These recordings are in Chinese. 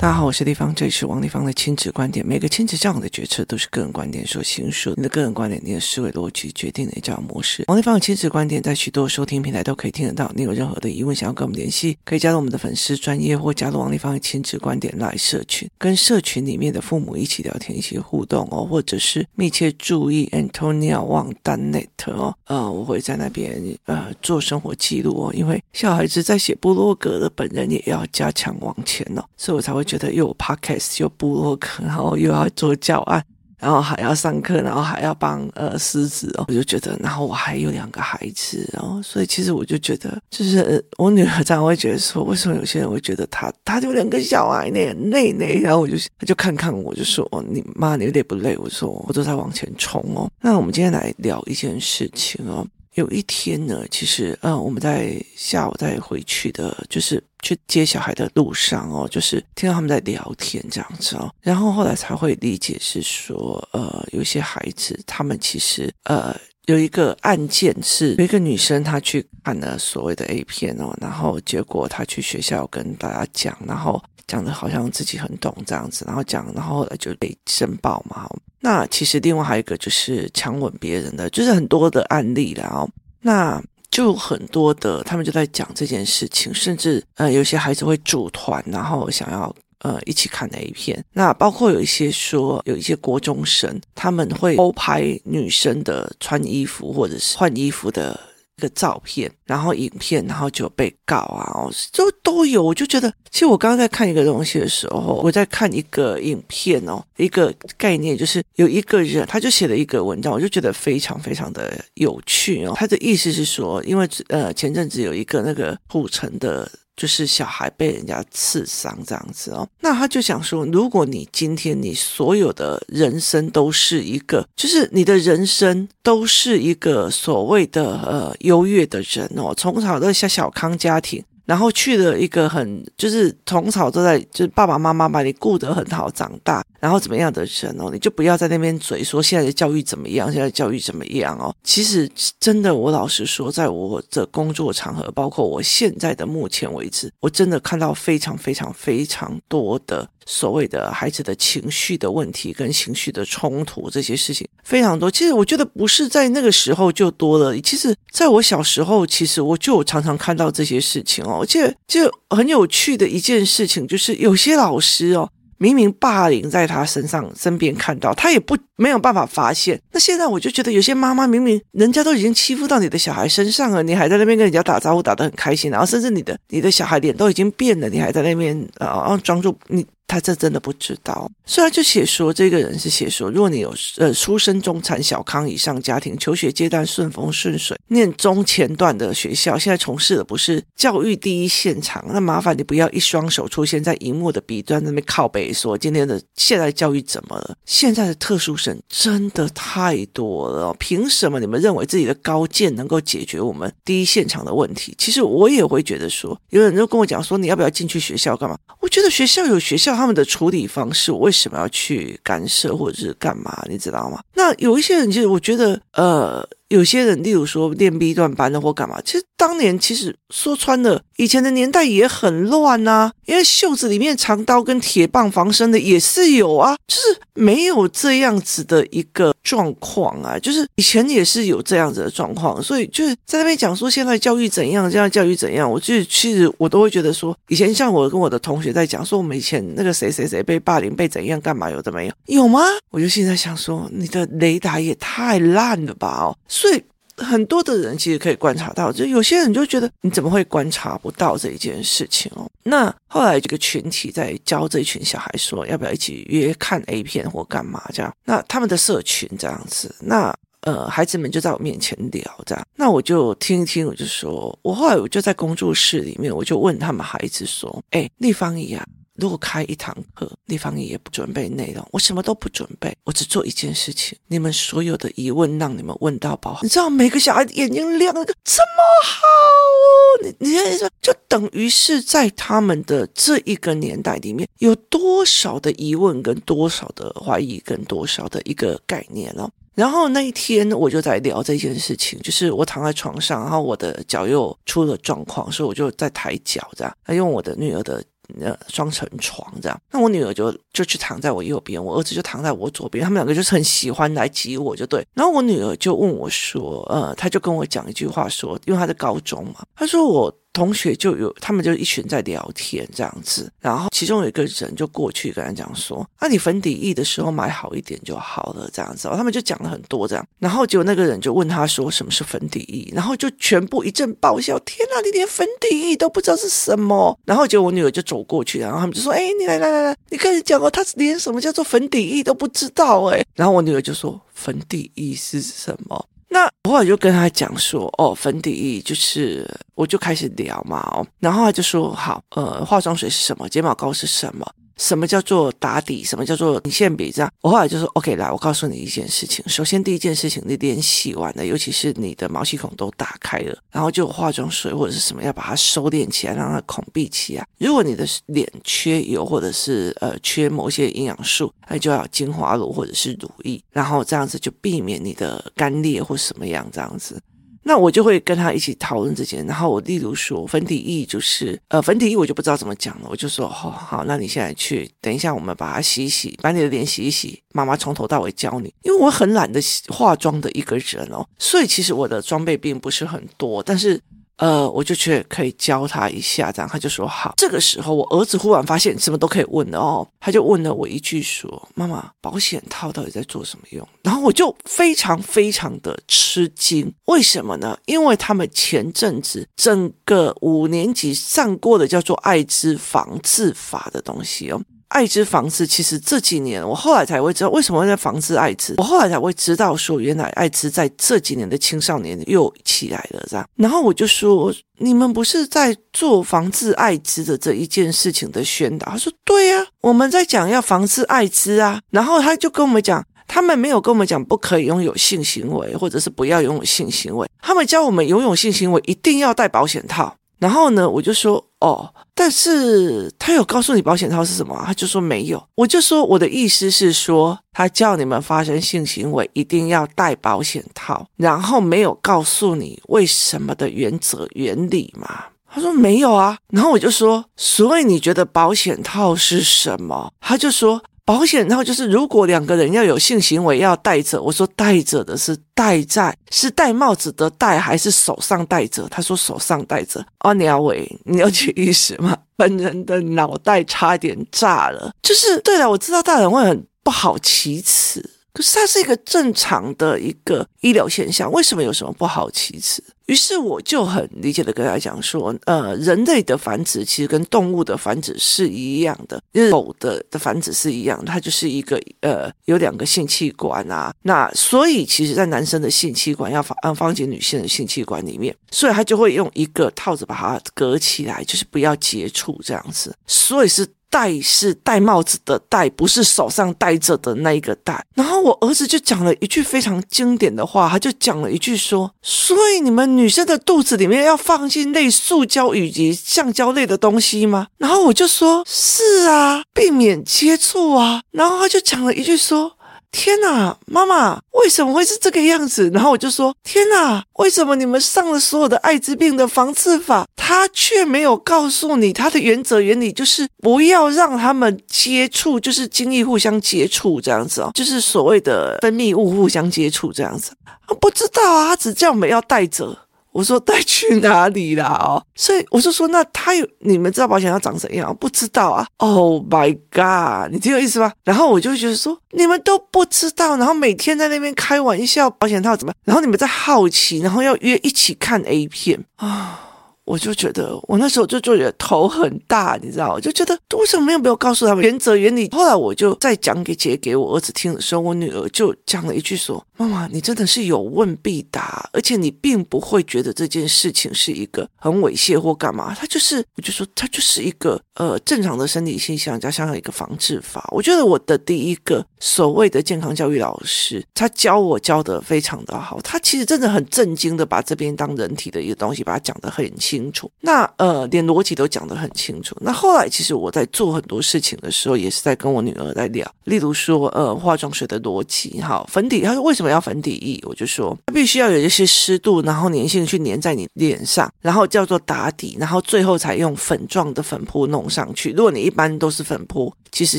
大家好，我是丽芳，这里是王丽芳的亲子观点。每个亲子教养的决策都是个人观点所形塑，你的个人观点，你的思维逻辑决定你的教养模式。王丽芳的亲子观点在许多收听平台都可以听得到。你有任何的疑问想要跟我们联系，可以加入我们的粉丝专业或加入王丽芳的亲子观点来社群，跟社群里面的父母一起聊天，一起互动哦，或者是密切注意 Antonia Wang Net 哦，呃，我会在那边呃做生活记录哦，因为小孩子在写部落格的本人也要加强往前哦，所以我才会觉得又有 podcast 又部落格，然后又要做教案，然后还要上课，然后还要帮呃狮子哦，我就觉得，然后我还有两个孩子哦，所以其实我就觉得，就是、呃、我女儿常常会觉得说，为什么有些人会觉得她她就两个小孩呢累累，然后我就她就看看我，就说哦，你妈你累不累？我说我都在往前冲哦。那我们今天来聊一件事情哦。有一天呢，其实，嗯，我们在下午再回去的，就是去接小孩的路上哦，就是听到他们在聊天这样子哦，然后后来才会理解是说，呃，有些孩子他们其实，呃，有一个案件是有一个女生她去看了所谓的 A 片哦，然后结果她去学校跟大家讲，然后讲的好像自己很懂这样子，然后讲，然后后来就被申报嘛。那其实另外还有一个就是强吻别人的，就是很多的案例了哦。那就很多的，他们就在讲这件事情，甚至呃有些孩子会组团，然后想要呃一起看那一片。那包括有一些说有一些国中生，他们会偷拍女生的穿衣服或者是换衣服的。一个照片，然后影片，然后就被告啊，哦，都都有。我就觉得，其实我刚刚在看一个东西的时候，我在看一个影片哦，一个概念，就是有一个人，他就写了一个文章，我就觉得非常非常的有趣哦。他的意思是说，因为呃前阵子有一个那个土城的。就是小孩被人家刺伤这样子哦，那他就想说，如果你今天你所有的人生都是一个，就是你的人生都是一个所谓的呃优越的人哦，从小都小小康家庭。然后去了一个很，就是从小都在，就是爸爸妈妈把你顾得很好长大，然后怎么样的人哦，你就不要在那边嘴说现在的教育怎么样，现在的教育怎么样哦。其实真的，我老实说，在我的工作场合，包括我现在的目前为止，我真的看到非常非常非常多的。所谓的孩子的情绪的问题跟情绪的冲突，这些事情非常多。其实我觉得不是在那个时候就多了。其实在我小时候，其实我就常常看到这些事情哦。而且就很有趣的一件事情，就是有些老师哦。明明霸凌在他身上身边看到，他也不没有办法发现。那现在我就觉得有些妈妈明明人家都已经欺负到你的小孩身上了，你还在那边跟人家打招呼打得很开心，然后甚至你的你的小孩脸都已经变了，你还在那边啊啊装作你。他这真的不知道，虽然就写说这个人是写说，如果你有呃出身中产小康以上家庭，求学阶段顺风顺水，念中前段的学校，现在从事的不是教育第一现场，那麻烦你不要一双手出现在荧幕的彼端那边靠背说今天的现在教育怎么了？现在的特殊生真的太多了，凭什么你们认为自己的高见能够解决我们第一现场的问题？其实我也会觉得说，有人就跟我讲说，你要不要进去学校干嘛？我觉得学校有学校。他们的处理方式，我为什么要去干涉或者是干嘛？你知道吗？那有一些人，就是我觉得，呃。有些人，例如说练 B 段班的或干嘛，其实当年其实说穿了，以前的年代也很乱呐，因为袖子里面藏刀跟铁棒防身的也是有啊，就是没有这样子的一个状况啊，就是以前也是有这样子的状况，所以就是在那边讲说现在教育怎样，现在教育怎样，我就其实我都会觉得说，以前像我跟我的同学在讲说，我们以前那个谁谁谁被霸凌被怎样干嘛有的没有有吗？我就现在想说，你的雷达也太烂了吧哦。所以很多的人其实可以观察到，就有些人就觉得你怎么会观察不到这一件事情哦？那后来这个群体在教这一群小孩说，要不要一起约看 A 片或干嘛这样？那他们的社群这样子，那呃孩子们就在我面前聊这样，那我就听一听，我就说，我后来我就在工作室里面，我就问他们孩子说，哎，丽芳姨啊。如果开一堂课，丽芳也不准备内容，我什么都不准备，我只做一件事情。你们所有的疑问让你们问到饱。你知道每个小孩眼睛亮的这么好哦，你你看说，就等于是在他们的这一个年代里面，有多少的疑问跟多少的怀疑跟多少的一个概念哦。然后那一天我就在聊这件事情，就是我躺在床上，然后我的脚又出了状况，所以我就在抬脚这样，用我的女儿的。呃双层床这样。那我女儿就就去躺在我右边，我儿子就躺在我左边，他们两个就是很喜欢来挤我就对。然后我女儿就问我说，呃，她就跟我讲一句话说，因为她在高中嘛，她说我。同学就有，他们就一群在聊天这样子，然后其中有一个人就过去跟他讲说：“那、你粉底液的时候买好一点就好了。”这样子，他们就讲了很多这样，然后结果那个人就问他说：“什么是粉底液？”然后就全部一阵爆笑：“天哪，你连粉底液都不知道是什么？”然后结果我女儿就走过去，然后他们就说：“哎，你来来来来，你开始讲哦，他连什么叫做粉底液都不知道哎。”然后我女儿就说：“粉底液是什么？”那我后来就跟他讲说，哦，粉底液就是，我就开始聊嘛，哦，然后他就说，好，呃，化妆水是什么？睫毛膏是什么？什么叫做打底？什么叫做眼线笔？这样，我后来就说，OK，来，我告诉你一件事情。首先，第一件事情，你脸洗完了，尤其是你的毛细孔都打开了，然后就化妆水或者是什么，要把它收敛起来，让它孔闭起来。如果你的脸缺油或者是呃缺某些营养素，那就要精华乳或者是乳液，然后这样子就避免你的干裂或什么样这样子。那我就会跟他一起讨论这件，然后我例如说粉底液就是，呃，粉底液我就不知道怎么讲了，我就说，哦，好，那你现在去，等一下我们把它洗一洗，把你的脸洗一洗，妈妈从头到尾教你，因为我很懒得化妆的一个人哦，所以其实我的装备并不是很多，但是。呃，我就去可以教他一下，这样他就说好。这个时候，我儿子忽然发现什么都可以问了哦，他就问了我一句说：“妈妈，保险套到底在做什么用？”然后我就非常非常的吃惊，为什么呢？因为他们前阵子整个五年级上过的叫做艾滋防治法的东西哦。艾滋防治，其实这几年我后来才会知道为什么会在防治艾滋。我后来才会知道说，原来艾滋在这几年的青少年又起来了，这样。然后我就说，你们不是在做防治艾滋的这一件事情的宣导？他说，对呀，我们在讲要防治艾滋啊。然后他就跟我们讲，他们没有跟我们讲不可以拥有性行为，或者是不要拥有性行为。他们教我们拥有性行为一定要戴保险套。然后呢，我就说哦，但是他有告诉你保险套是什么？他就说没有。我就说我的意思是说，他叫你们发生性行为一定要戴保险套，然后没有告诉你为什么的原则原理嘛？他说没有啊。然后我就说，所以你觉得保险套是什么？他就说。保险然后就是，如果两个人要有性行为要戴着，我说戴着的是戴在，是戴帽子的戴还是手上戴着？他说手上戴着。哦，鸟伟，你要去意思吗？本人的脑袋差点炸了。就是对了，我知道大人会很不好启齿，可是它是一个正常的一个医疗现象，为什么有什么不好其次？于是我就很理解的跟他讲说，呃，人类的繁殖其实跟动物的繁殖是一样的，因为狗的的繁殖是一样，它就是一个呃有两个性器官啊，那所以其实在男生的性器官要放嗯放进女性的性器官里面，所以他就会用一个套子把它隔起来，就是不要接触这样子，所以是。戴是戴帽子的戴，不是手上戴着的那一个戴。然后我儿子就讲了一句非常经典的话，他就讲了一句说：“所以你们女生的肚子里面要放进类塑胶以及橡胶类的东西吗？”然后我就说：“是啊，避免接触啊。”然后他就讲了一句说。天哪，妈妈，为什么会是这个样子？然后我就说：天哪，为什么你们上了所有的艾滋病的防治法，他却没有告诉你他的原则原理，就是不要让他们接触，就是精液互相接触这样子哦，就是所谓的分泌物互相接触这样子。不知道啊，他只叫我们要带着。我说带去哪里啦？哦，所以我就说，那他有你们知道保险要长怎样？不知道啊。Oh my god，你听有意思吗？然后我就觉得说，你们都不知道，然后每天在那边开玩笑，保险套怎么？然后你们在好奇，然后要约一起看 A 片啊。我就觉得，我那时候就就觉得头很大，你知道，我就觉得为什么没有没有告诉他们原则原理？后来我就再讲给姐给我儿子听的时候，我女儿就讲了一句说：“妈妈，你真的是有问必答，而且你并不会觉得这件事情是一个很猥亵或干嘛，他就是，我就说他就是一个呃正常的生理现象，加上一个防治法。我觉得我的第一个所谓的健康教育老师，他教我教得非常的好，他其实真的很震惊的把这边当人体的一个东西，把它讲得很清。”清楚。那呃，连逻辑都讲得很清楚。那后来其实我在做很多事情的时候，也是在跟我女儿在聊，例如说呃，化妆水的逻辑，哈，粉底，她说为什么要粉底液？我就说它必须要有一些湿度，然后粘性去粘在你脸上，然后叫做打底，然后最后才用粉状的粉扑弄上去。如果你一般都是粉扑，其实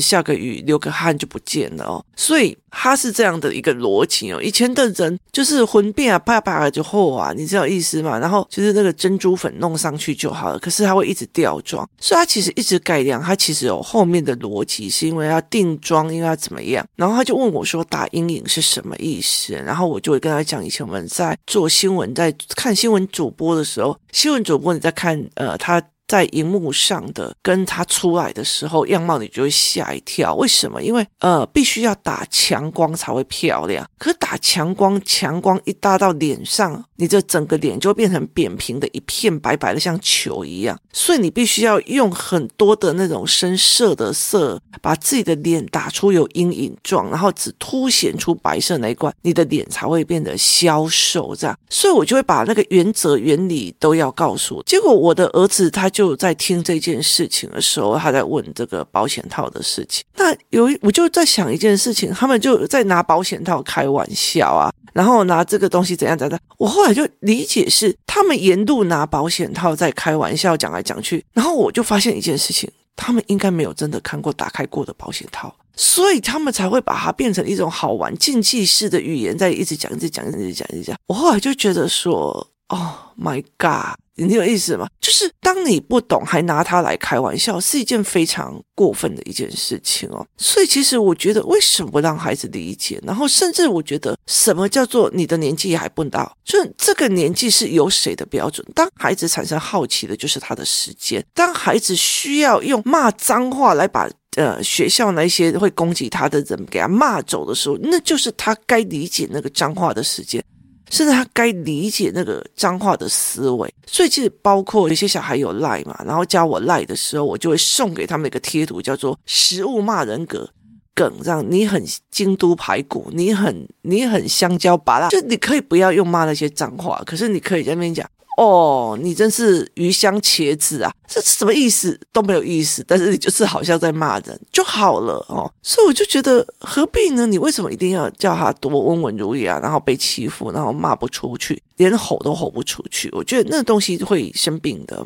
下个雨流个汗就不见了哦。所以它是这样的一个逻辑哦。以前的人就是混变啊，啪啪就厚啊，你知道意思吗？然后就是那个珍珠粉弄弄上去就好了，可是它会一直掉妆，所以它其实一直改良。它其实有后面的逻辑，是因为要定妆，因为要怎么样？然后他就问我说：“打阴影是什么意思？”然后我就会跟他讲，以前我们在做新闻，在看新闻主播的时候，新闻主播你在看呃他。在荧幕上的跟他出来的时候样貌，你就会吓一跳。为什么？因为呃，必须要打强光才会漂亮。可打强光，强光一打到脸上，你这整个脸就变成扁平的一片白白的，像球一样。所以你必须要用很多的那种深色的色，把自己的脸打出有阴影状，然后只凸显出白色那一块，你的脸才会变得消瘦。这样，所以我就会把那个原则原理都要告诉。结果我的儿子他就。就在听这件事情的时候，他在问这个保险套的事情。那有我就在想一件事情，他们就在拿保险套开玩笑啊，然后拿这个东西怎样怎样。我后来就理解是他们沿路拿保险套在开玩笑，讲来讲去。然后我就发现一件事情，他们应该没有真的看过打开过的保险套，所以他们才会把它变成一种好玩竞技式的语言，在一直讲、一直讲、一直讲、一直讲。我后来就觉得说，Oh my God！你有意思吗？就是当你不懂还拿他来开玩笑，是一件非常过分的一件事情哦。所以其实我觉得，为什么不让孩子理解？然后甚至我觉得，什么叫做你的年纪还不到？就这个年纪是由谁的标准？当孩子产生好奇的，就是他的时间。当孩子需要用骂脏话来把呃学校那些会攻击他的人给他骂走的时候，那就是他该理解那个脏话的时间。甚至他该理解那个脏话的思维，所以其实包括有些小孩有赖嘛，然后教我赖的时候，我就会送给他们一个贴图，叫做“食物骂人格梗”，让你很京都排骨，你很你很香蕉拔拉，就你可以不要用骂那些脏话，可是你可以在那边讲。哦，你真是鱼香茄子啊！这什么意思都没有意思，但是你就是好像在骂人就好了哦。所以我就觉得何必呢？你为什么一定要叫他多温文儒雅，然后被欺负，然后骂不出去，连吼都吼不出去？我觉得那东西会生病的。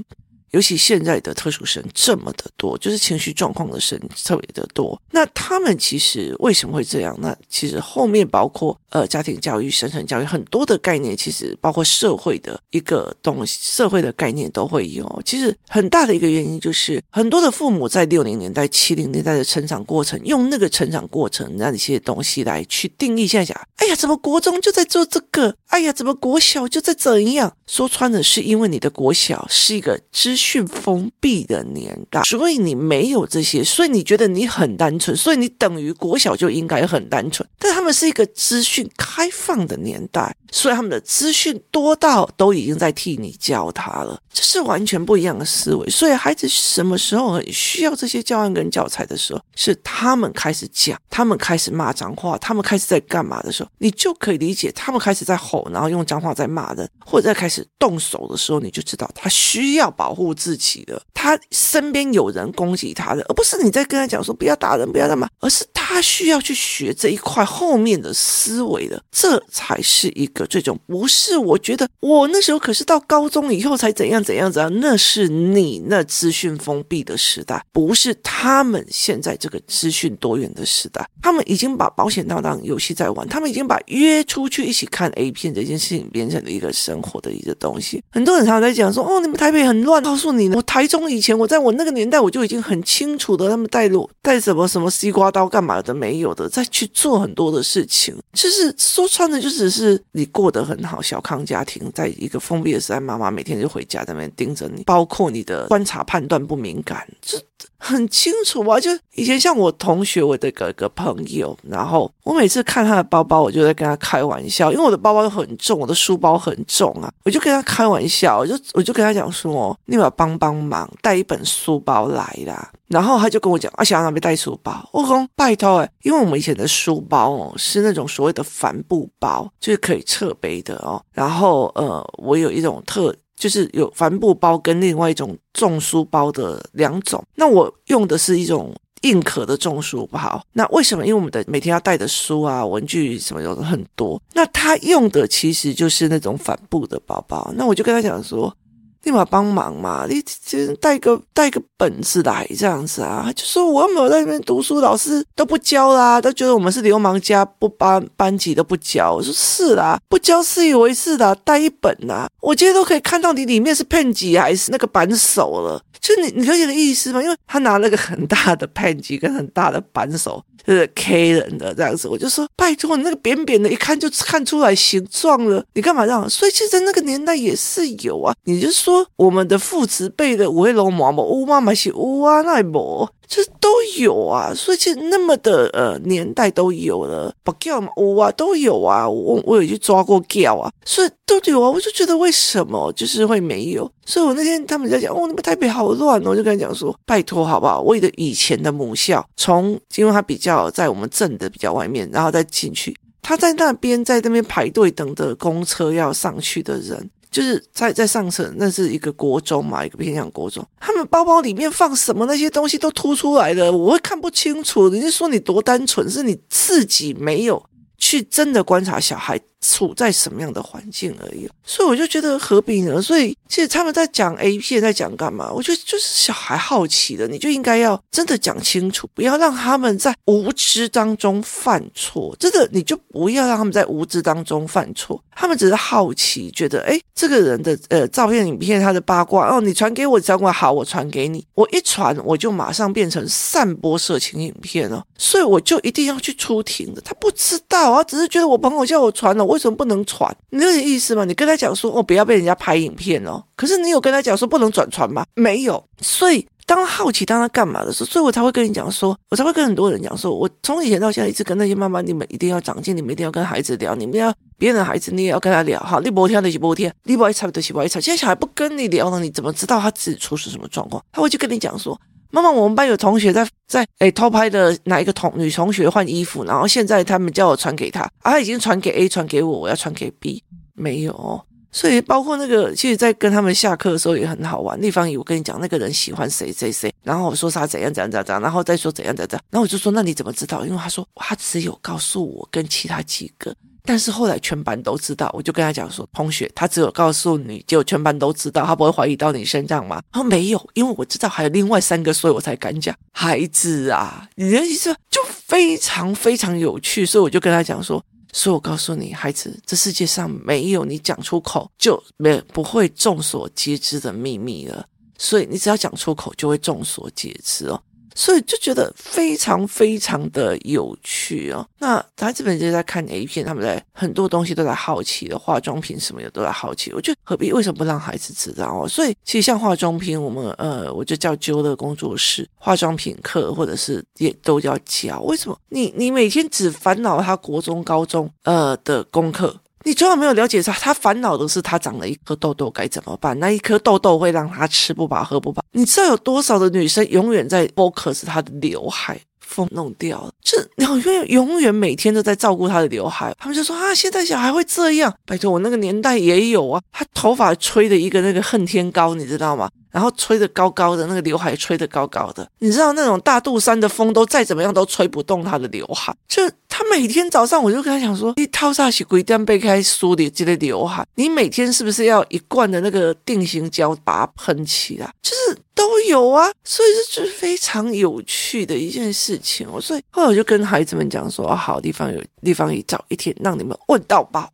尤其现在的特殊生这么的多，就是情绪状况的生特别的多。那他们其实为什么会这样？那其实后面包括呃家庭教育、生存教育很多的概念，其实包括社会的一个东西，社会的概念都会有。其实很大的一个原因就是很多的父母在六零年代、七零年代的成长过程，用那个成长过程那些东西来去定义。现在讲，哎呀，怎么国中就在做这个？哎呀，怎么国小就在怎样？说穿了，是因为你的国小是一个知识讯封闭的年代，所以你没有这些，所以你觉得你很单纯，所以你等于国小就应该很单纯。但他们是一个资讯开放的年代，所以他们的资讯多到都已经在替你教他了，这是完全不一样的思维。所以孩子什么时候很需要这些教案跟教材的时候，是他们开始讲，他们开始骂脏话，他们开始在干嘛的时候，你就可以理解他们开始在吼，然后用脏话在骂人，或者在开始。动手的时候，你就知道他需要保护自己的，他身边有人攻击他的，而不是你在跟他讲说不要打人，不要干嘛，而是他需要去学这一块后面的思维的，这才是一个最终。不是我觉得我那时候可是到高中以后才怎样怎样怎样，那是你那资讯封闭的时代，不是他们现在这个资讯多元的时代。他们已经把保险当当游戏在玩，他们已经把约出去一起看 A 片这件事情变成了一个生活的一个东西。很多人常常在讲说：“哦，你们台北很乱。”告诉你呢，我台中以前我在我那个年代，我就已经很清楚的，他们带路带什么什么西瓜刀干嘛的没有的，再去做很多的事情。就是说穿了，就只是你过得很好，小康家庭，在一个封闭的时代，妈妈每天就回家在那边盯着你，包括你的观察判断不敏感，这很清楚啊。就以前像我同学，我的个个朋友，然后我每次看他的包包，我就在跟他开玩笑，因为我的包包都很重，我的书包很重啊，我就跟他开玩笑，我就我就跟他讲说，你要帮帮忙，带一本书包来啦。然后他就跟我讲，啊，想要那边带书包，我说拜托哎，因为我们以前的书包哦是那种所谓的帆布包，就是可以侧背的哦。然后呃，我有一种特就是有帆布包跟另外一种重书包的两种。那我用的是一种硬壳的重书包。那为什么？因为我们的每天要带的书啊、文具什么有的很多。那他用的其实就是那种帆布的包包。那我就跟他讲说。立马帮忙嘛！你就带个带个本子来这样子啊？就说我又没有在那边读书，老师都不教啦，都觉得我们是流氓家，不班班级都不教。我说是啦，不教自以为是的，带一本呐，我今天都可以看到你里面是片级还是那个扳手了。就你你了解的意思吗？因为他拿了个很大的片机跟很大的扳手。就是 K 人的这样子，我就说拜托你那个扁扁的，一看就看出来形状了，你干嘛这样？所以其实在那个年代也是有啊。你就说我们的父执辈的五位龙妈妈，乌妈妈是乌啊，那不。这都有啊，所以其实那么的呃年代都有了，不叫嘛，我啊都有啊，我我有去抓过叫啊，所以都有啊，我就觉得为什么就是会没有？所以我那天他们在讲，哦，那个台北好乱哦，我就跟他讲说，拜托好不好？我的以前的母校，从因为他比较在我们镇的比较外面，然后再进去，他在那边在那边排队等着公车要上去的人。就是在在上层，那是一个国中嘛，一个偏向国中，他们包包里面放什么那些东西都凸出来的，我会看不清楚。人家说你多单纯，是你自己没有去真的观察小孩。处在什么样的环境而已，所以我就觉得何必呢？所以其实他们在讲 A 片，在讲干嘛？我觉得就是小孩好奇的，你就应该要真的讲清楚，不要让他们在无知当中犯错。真的，你就不要让他们在无知当中犯错。他们只是好奇，觉得诶，这个人的呃照片、影片，他的八卦哦，你传给我，传过好，我传给你。我一传，我就马上变成散播色情影片了，所以我就一定要去出庭的。他不知道啊，只是觉得我朋友叫我传了我。为什么不能传？你有点意思吗？你跟他讲说哦，不要被人家拍影片哦。可是你有跟他讲说不能转传吗？没有。所以当他好奇，当他干嘛的时候，所以我才会跟你讲说，我才会跟很多人讲说，我从以前到现在一直跟那些妈妈，你们一定要长进，你们一定要跟孩子聊，你们要别人的孩子，你也要跟他聊。哈，你不听的是不听，你不爱吵的是不爱吵。现在小孩不跟你聊了，你怎么知道他自己出是什么状况？他会去跟你讲说。妈妈，我们班有同学在在诶偷拍的哪一个同女同学换衣服，然后现在他们叫我传给他，啊，他已经传给 A，传给我，我要传给 B，没有，所以包括那个，其实，在跟他们下课的时候也很好玩。立方体，我跟你讲，那个人喜欢谁谁谁，然后我说他怎样怎样怎样，然后再说怎样怎样，然后我就说那你怎么知道？因为他说他只有告诉我跟其他几个。但是后来全班都知道，我就跟他讲说：“同学，他只有告诉你，结果全班都知道，他不会怀疑到你身上吗？”他说：“没有，因为我知道还有另外三个，所以我才敢讲。”孩子啊，你的意思就非常非常有趣，所以我就跟他讲说：“所以我告诉你，孩子，这世界上没有你讲出口就没不会众所皆知的秘密了，所以你只要讲出口，就会众所皆知哦。”所以就觉得非常非常的有趣哦。那他这本就在看 A 片，他们在很多东西都在好奇的，化妆品什么的都在好奇。我觉得何必为什么不让孩子知道哦？所以其实像化妆品，我们呃，我就叫揪的工作室化妆品课，或者是也都要教。为什么？你你每天只烦恼他国中、高中呃的功课。你从来没有了解他，他烦恼的是他长了一颗痘痘该怎么办？那一颗痘痘会让他吃不饱喝不饱。你知道有多少的女生永远在 focus 她的刘海风弄掉了？这永远永远每天都在照顾她的刘海。他们就说啊，现在小孩会这样？拜托，我那个年代也有啊，他头发吹的一个那个恨天高，你知道吗？然后吹得高高的，那个刘海吹得高高的，你知道那种大肚山的风都再怎么样都吹不动他的刘海。就他每天早上，我就跟他讲说：“你套上去龟蛋背开梳的这个刘海，你每天是不是要一罐的那个定型胶把它喷起来？就是都有啊，所以这就是非常有趣的一件事情哦。所以后来我就跟孩子们讲说：好地方有地方，一找一天让你们问到爆，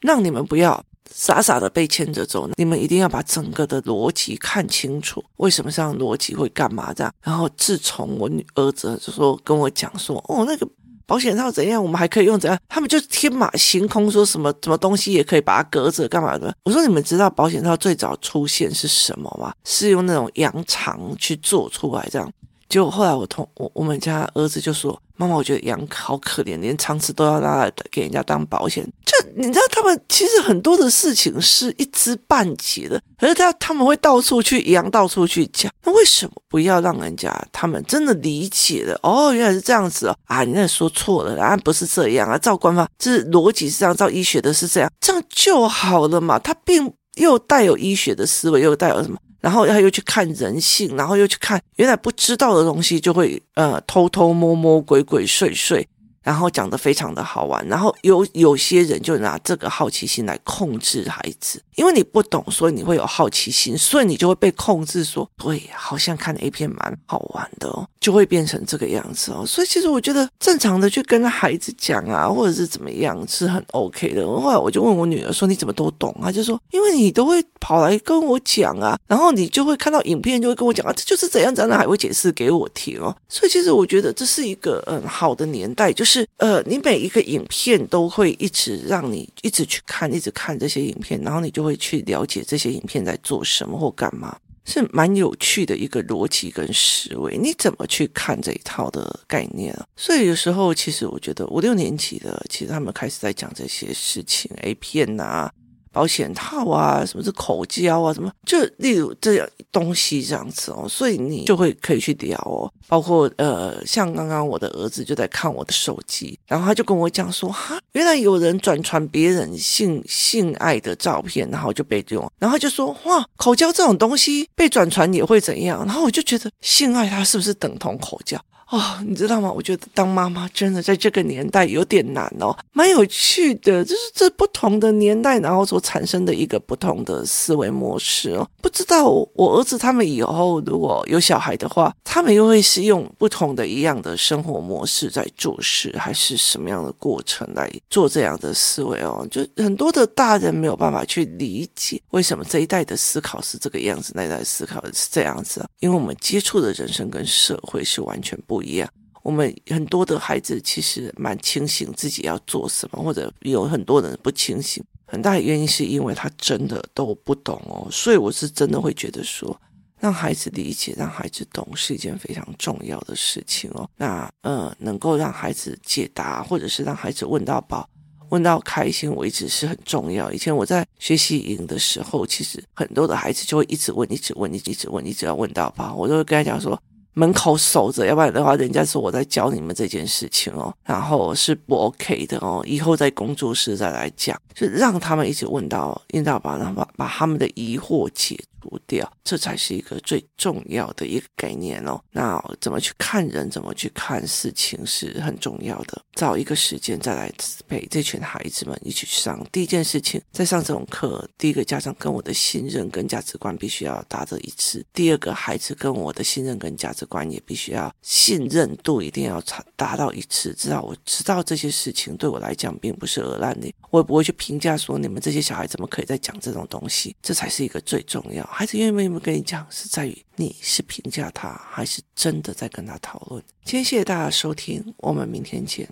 让你们不要。”傻傻的被牵着走，你们一定要把整个的逻辑看清楚，为什么这样逻辑会干嘛这样？然后自从我女儿子就说跟我讲说，哦，那个保险套怎样，我们还可以用怎样？他们就天马行空说什么什么东西也可以把它隔着干嘛的？我说你们知道保险套最早出现是什么吗？是用那种羊肠去做出来这样。结果后来我同我我们家儿子就说。妈妈，我觉得羊好可怜，连肠子都要拿来给人家当保险。就你知道，他们其实很多的事情是一知半解的，可是他他们会到处去羊到处去讲。那为什么不要让人家他们真的理解了？哦，原来是这样子哦！啊，你那说错了，啊，不是这样啊，照官方，这逻辑是这样，照医学的是这样，这样就好了嘛。他并又带有医学的思维，又带有什么？然后他又去看人性，然后又去看原来不知道的东西，就会呃偷偷摸摸、鬼鬼祟祟。然后讲的非常的好玩，然后有有些人就拿这个好奇心来控制孩子，因为你不懂，所以你会有好奇心，所以你就会被控制说，对，好像看 A 片蛮好玩的哦，就会变成这个样子哦。所以其实我觉得正常的去跟孩子讲啊，或者是怎么样是很 OK 的。后来我就问我女儿说，你怎么都懂啊？就说因为你都会跑来跟我讲啊，然后你就会看到影片就会跟我讲啊，这就是怎样怎样，还会解释给我听哦。所以其实我觉得这是一个嗯好的年代，就是。是呃，你每一个影片都会一直让你一直去看，一直看这些影片，然后你就会去了解这些影片在做什么或干嘛，是蛮有趣的一个逻辑跟思维。你怎么去看这一套的概念啊？所以有时候其实我觉得五六年级的，其实他们开始在讲这些事情，A 片啊。保险套啊，什么是口交啊，什么就例如这样东西这样子哦，所以你就会可以去聊哦，包括呃，像刚刚我的儿子就在看我的手机，然后他就跟我讲说，哈，原来有人转传别人性性爱的照片，然后就被用，然后就说，哇，口交这种东西被转传也会怎样？然后我就觉得性爱它是不是等同口交？哦，你知道吗？我觉得当妈妈真的在这个年代有点难哦，蛮有趣的，就是这不同的年代，然后所产生的一个不同的思维模式哦。不知道我儿子他们以后如果有小孩的话，他们又会是用不同的一样的生活模式在做事，还是什么样的过程来做这样的思维哦？就很多的大人没有办法去理解为什么这一代的思考是这个样子，那一代的思考是这样子？因为我们接触的人生跟社会是完全不。不一样，我们很多的孩子其实蛮清醒自己要做什么，或者有很多人不清醒，很大的原因是因为他真的都不懂哦。所以我是真的会觉得说，让孩子理解、让孩子懂是一件非常重要的事情哦。那呃，能够让孩子解答，或者是让孩子问到饱、问到开心为止是很重要。以前我在学习营的时候，其实很多的孩子就会一直问、一直问、一直问、一直要问到饱，我都会跟他讲说。门口守着，要不然的话，人家说我在教你们这件事情哦，然后是不 OK 的哦。以后在工作室再来讲，就让他们一直问到，引导把把把他们的疑惑解除掉，这才是一个最重要的一个概念哦。那怎么去看人，怎么去看事情是很重要的。找一个时间再来陪这群孩子们一起去上。第一件事情，在上这种课，第一个家长跟我的信任跟价值观必须要达到一致；第二个孩子跟我的信任跟价值观也必须要信任度一定要达达到一致。知道我知道这些事情对我来讲并不是鹅烂的，我也不会去评价说你们这些小孩怎么可以再讲这种东西。这才是一个最重要。孩子愿不愿意跟你讲，是在于你是评价他，还是真的在跟他讨论。今天谢谢大家收听，我们明天见。